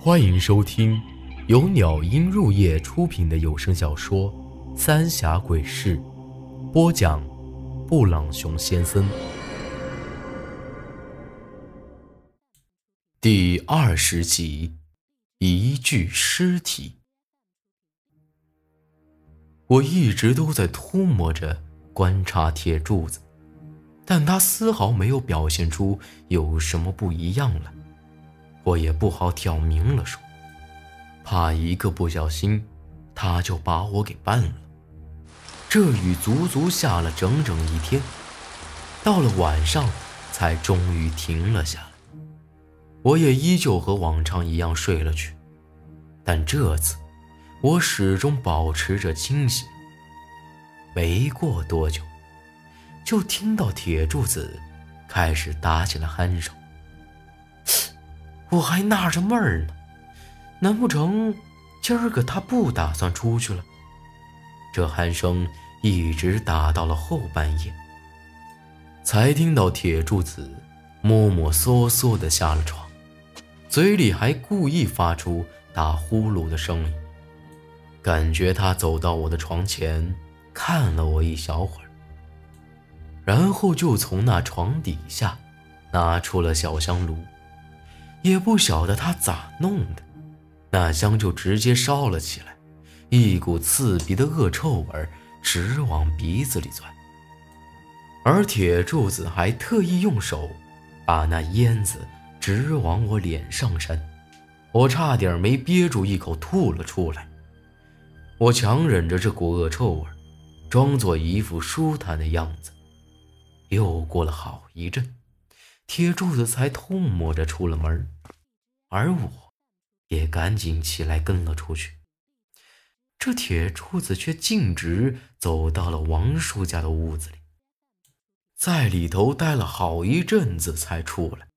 欢迎收听由鸟音入夜出品的有声小说《三峡鬼事》，播讲：布朗熊先生。第二十集，一具尸体。我一直都在涂抹着观察铁柱子，但他丝毫没有表现出有什么不一样来。我也不好挑明了说，怕一个不小心，他就把我给办了。这雨足足下了整整一天，到了晚上才终于停了下来。我也依旧和往常一样睡了去，但这次我始终保持着清醒。没过多久，就听到铁柱子开始打起了鼾声。我还纳着闷儿呢，难不成今儿个他不打算出去了？这鼾声一直打到了后半夜，才听到铁柱子摸摸索索的下了床，嘴里还故意发出打呼噜的声音。感觉他走到我的床前，看了我一小会儿，然后就从那床底下拿出了小香炉。也不晓得他咋弄的，那香就直接烧了起来，一股刺鼻的恶臭味直往鼻子里钻。而铁柱子还特意用手把那烟子直往我脸上扇，我差点没憋住一口吐了出来。我强忍着这股恶臭味，装作一副舒坦的样子。又过了好一阵。铁柱子才痛摸着出了门，而我，也赶紧起来跟了出去。这铁柱子却径直走到了王叔家的屋子里，在里头待了好一阵子才出来。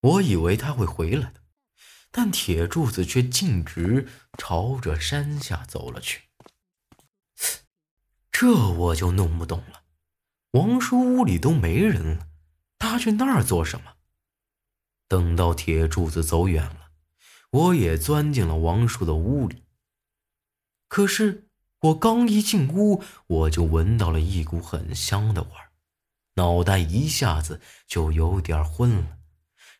我以为他会回来的，但铁柱子却径直朝着山下走了去。这我就弄不懂了，王叔屋里都没人了。他去那儿做什么？等到铁柱子走远了，我也钻进了王叔的屋里。可是我刚一进屋，我就闻到了一股很香的味儿，脑袋一下子就有点昏了，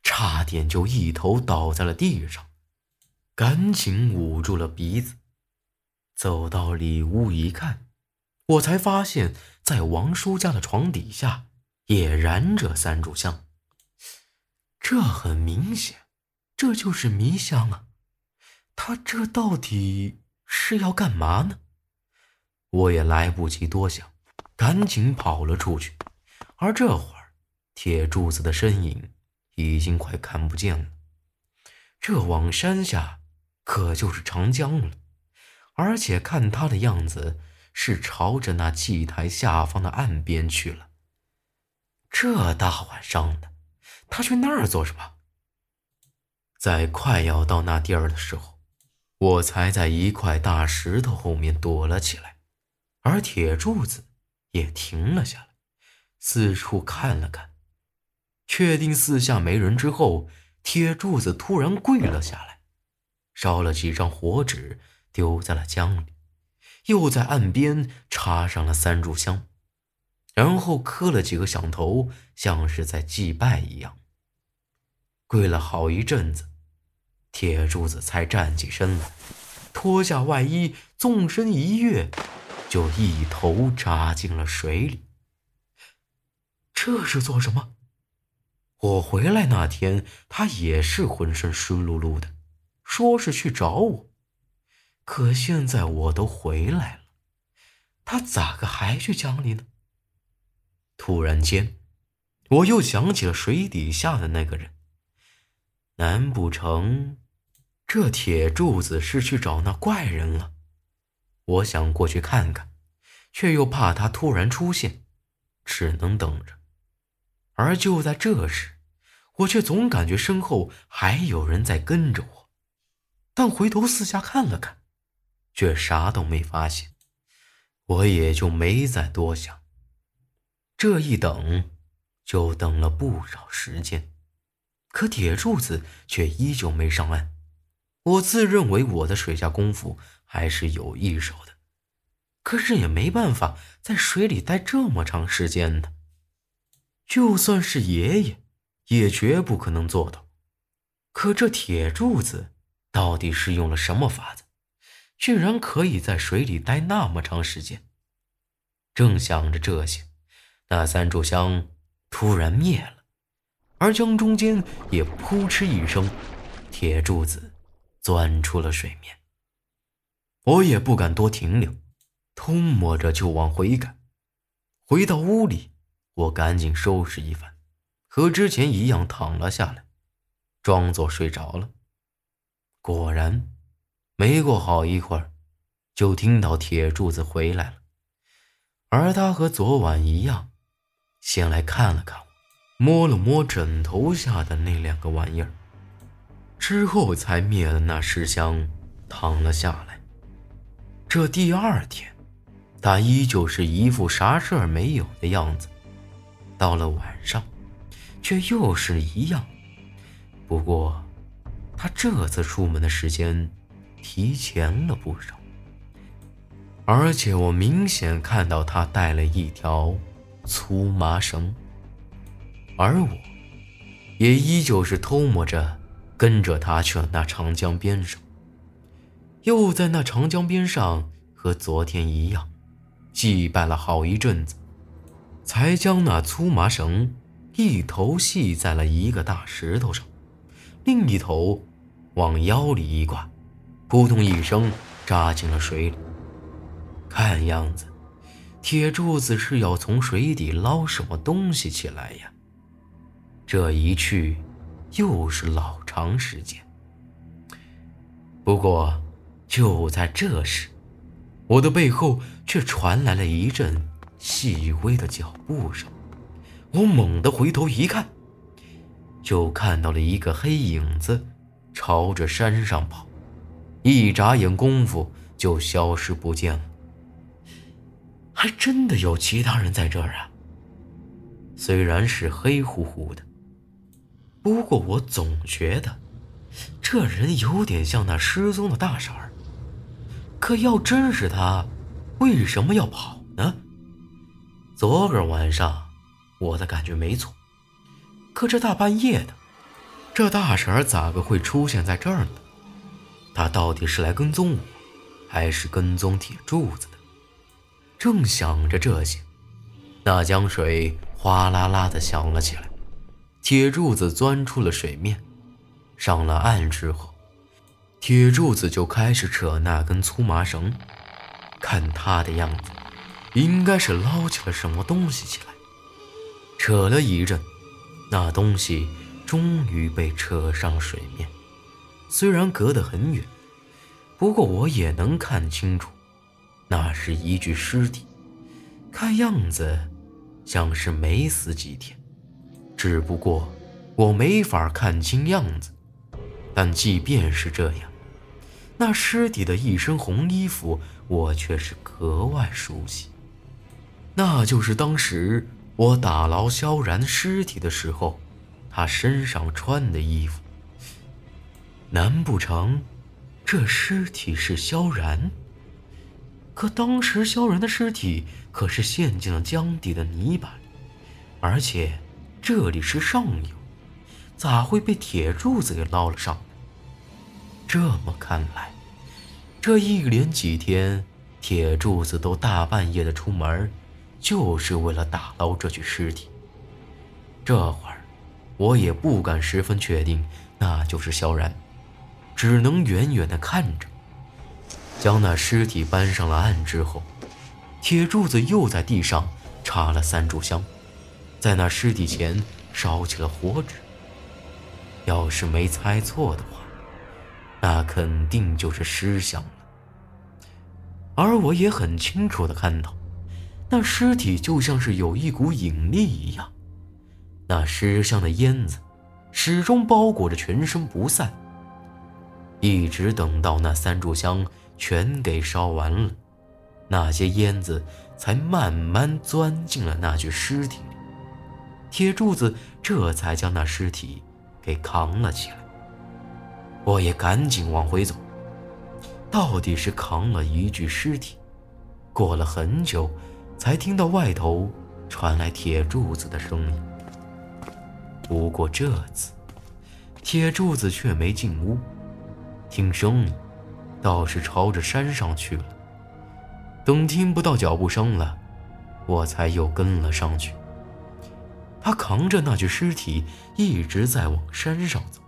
差点就一头倒在了地上，赶紧捂住了鼻子。走到里屋一看，我才发现，在王叔家的床底下。也燃着三炷香，这很明显，这就是迷香啊！他这到底是要干嘛呢？我也来不及多想，赶紧跑了出去。而这会儿，铁柱子的身影已经快看不见了。这往山下可就是长江了，而且看他的样子，是朝着那祭台下方的岸边去了。这大晚上的，他去那儿做什么？在快要到那地儿的时候，我才在一块大石头后面躲了起来，而铁柱子也停了下来，四处看了看，确定四下没人之后，铁柱子突然跪了下来，烧了几张火纸丢在了江里，又在岸边插上了三炷香。然后磕了几个响头，像是在祭拜一样。跪了好一阵子，铁柱子才站起身来，脱下外衣，纵身一跃，就一头扎进了水里。这是做什么？我回来那天，他也是浑身湿漉漉的，说是去找我。可现在我都回来了，他咋个还去江里呢？突然间，我又想起了水底下的那个人。难不成这铁柱子是去找那怪人了？我想过去看看，却又怕他突然出现，只能等着。而就在这时，我却总感觉身后还有人在跟着我，但回头四下看了看，却啥都没发现。我也就没再多想。这一等，就等了不少时间，可铁柱子却依旧没上岸。我自认为我的水下功夫还是有一手的，可是也没办法在水里待这么长时间的。就算是爷爷，也绝不可能做到。可这铁柱子到底是用了什么法子，居然可以在水里待那么长时间？正想着这些，那三炷香突然灭了，而江中间也扑哧一声，铁柱子。钻出了水面，我也不敢多停留，偷摸着就往回赶。回到屋里，我赶紧收拾一番，和之前一样躺了下来，装作睡着了。果然，没过好一会儿，就听到铁柱子回来了，而他和昨晚一样，先来看了看，摸了摸枕头下的那两个玩意儿。之后才灭了那尸香，躺了下来。这第二天，他依旧是一副啥事儿没有的样子。到了晚上，却又是一样。不过，他这次出门的时间提前了不少，而且我明显看到他带了一条粗麻绳，而我，也依旧是偷摸着。跟着他去了那长江边上，又在那长江边上和昨天一样，祭拜了好一阵子，才将那粗麻绳一头系在了一个大石头上，另一头往腰里一挂，扑通一声扎进了水里。看样子，铁柱子是要从水底捞什么东西起来呀。这一去。又是老长时间。不过，就在这时，我的背后却传来了一阵细微的脚步声。我猛地回头一看，就看到了一个黑影子朝着山上跑，一眨眼功夫就消失不见了。还真的有其他人在这儿啊！虽然是黑乎乎的。不过我总觉得，这人有点像那失踪的大婶儿。可要真是他，为什么要跑呢？昨个晚上，我的感觉没错。可这大半夜的，这大婶儿咋个会出现在这儿呢？他到底是来跟踪我，还是跟踪铁柱子的？正想着这些，那江水哗啦啦的响了起来。铁柱子钻出了水面，上了岸之后，铁柱子就开始扯那根粗麻绳。看他的样子，应该是捞起了什么东西起来。扯了一阵，那东西终于被扯上水面。虽然隔得很远，不过我也能看清楚，那是一具尸体。看样子，像是没死几天。只不过我没法看清样子，但即便是这样，那尸体的一身红衣服我却是格外熟悉，那就是当时我打捞萧然尸体的时候，他身上穿的衣服。难不成这尸体是萧然？可当时萧然的尸体可是陷进了江底的泥巴里，而且。这里是上游，咋会被铁柱子给捞了上来？这么看来，这一连几天，铁柱子都大半夜的出门，就是为了打捞这具尸体。这会儿，我也不敢十分确定那就是萧然，只能远远的看着。将那尸体搬上了岸之后，铁柱子又在地上插了三炷香。在那尸体前烧起了火纸。要是没猜错的话，那肯定就是尸香了。而我也很清楚的看到，那尸体就像是有一股引力一样，那尸香的烟子始终包裹着全身不散。一直等到那三炷香全给烧完了，那些烟子才慢慢钻进了那具尸体里。铁柱子这才将那尸体给扛了起来。我也赶紧往回走。到底是扛了一具尸体，过了很久，才听到外头传来铁柱子的声音。不过这次，铁柱子却没进屋，听声音，倒是朝着山上去了。等听不到脚步声了，我才又跟了上去。他扛着那具尸体一直在往山上走，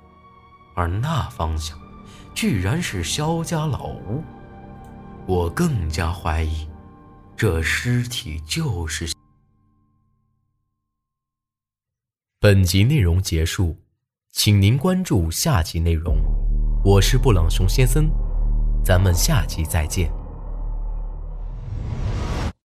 而那方向。居然是萧家老屋，我更加怀疑，这尸体就是。本集内容结束，请您关注下集内容。我是布朗熊先生，咱们下期再见。